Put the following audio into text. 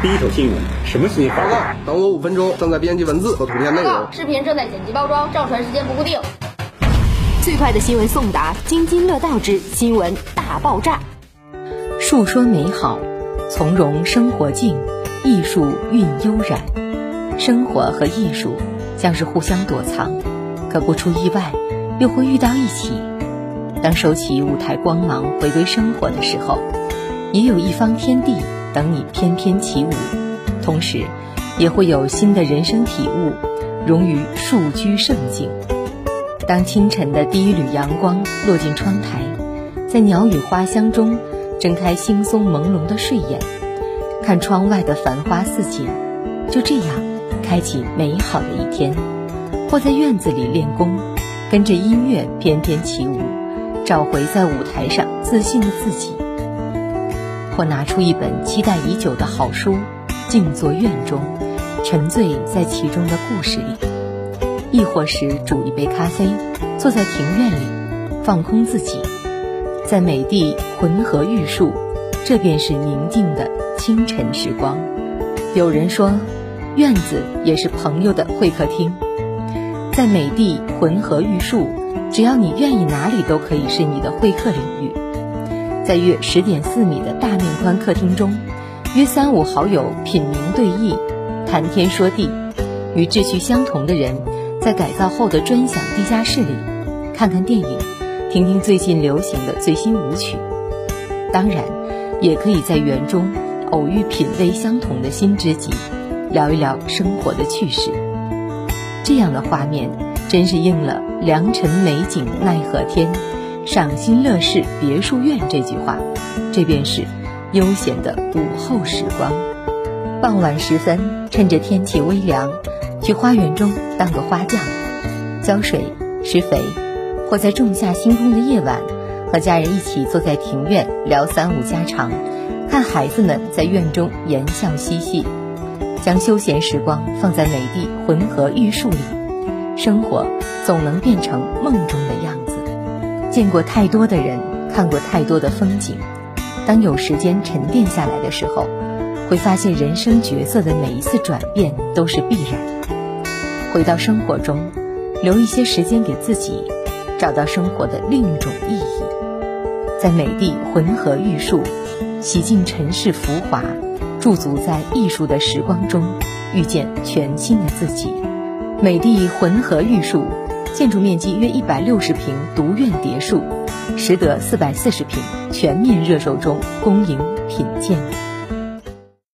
第一手新闻，什么新闻？报告，等我五分钟，正在编辑文字和图片内容。视频正在剪辑包装，上传时间不固定。最快的新闻送达，津津乐道之新闻大爆炸。述说美好，从容生活境，艺术韵悠然。生活和艺术像是互相躲藏，可不出意外，又会遇到一起。当收起舞台光芒，回归生活的时候，也有一方天地等你翩翩起舞。同时，也会有新的人生体悟，融于数居胜境。当清晨的第一缕阳光落进窗台，在鸟语花香中睁开惺忪朦胧的睡眼，看窗外的繁花似锦，就这样开启美好的一天。或在院子里练功，跟着音乐翩翩起舞，找回在舞台上自信的自己；或拿出一本期待已久的好书，静坐院中，沉醉在其中的故事里。亦或是煮一杯咖啡，坐在庭院里，放空自己，在美地浑河玉树，这便是宁静的清晨时光。有人说，院子也是朋友的会客厅。在美地浑河玉树，只要你愿意，哪里都可以是你的会客领域。在约十点四米的大面宽客厅中，约三五好友品茗对弈，谈天说地，与志趣相同的人。在改造后的专享地下室里，看看电影，听听最近流行的最新舞曲。当然，也可以在园中偶遇品味相同的新知己，聊一聊生活的趣事。这样的画面，真是应了“良辰美景奈何天，赏心乐事别墅院”这句话。这便是悠闲的午后时光。傍晚时分，趁着天气微凉。去花园中当个花匠，浇水、施肥，或在仲夏星空的夜晚，和家人一起坐在庭院聊三五家常，看孩子们在院中言笑嬉戏，将休闲时光放在美的浑河玉树里，生活总能变成梦中的样子。见过太多的人，看过太多的风景，当有时间沉淀下来的时候，会发现人生角色的每一次转变都是必然。回到生活中，留一些时间给自己，找到生活的另一种意义。在美的浑河玉树，洗净尘世浮华，驻足在艺术的时光中，遇见全新的自己。美的浑河玉树，建筑面积约一百六十平，独院别墅，实得四百四十平，全面热售中，恭迎品鉴。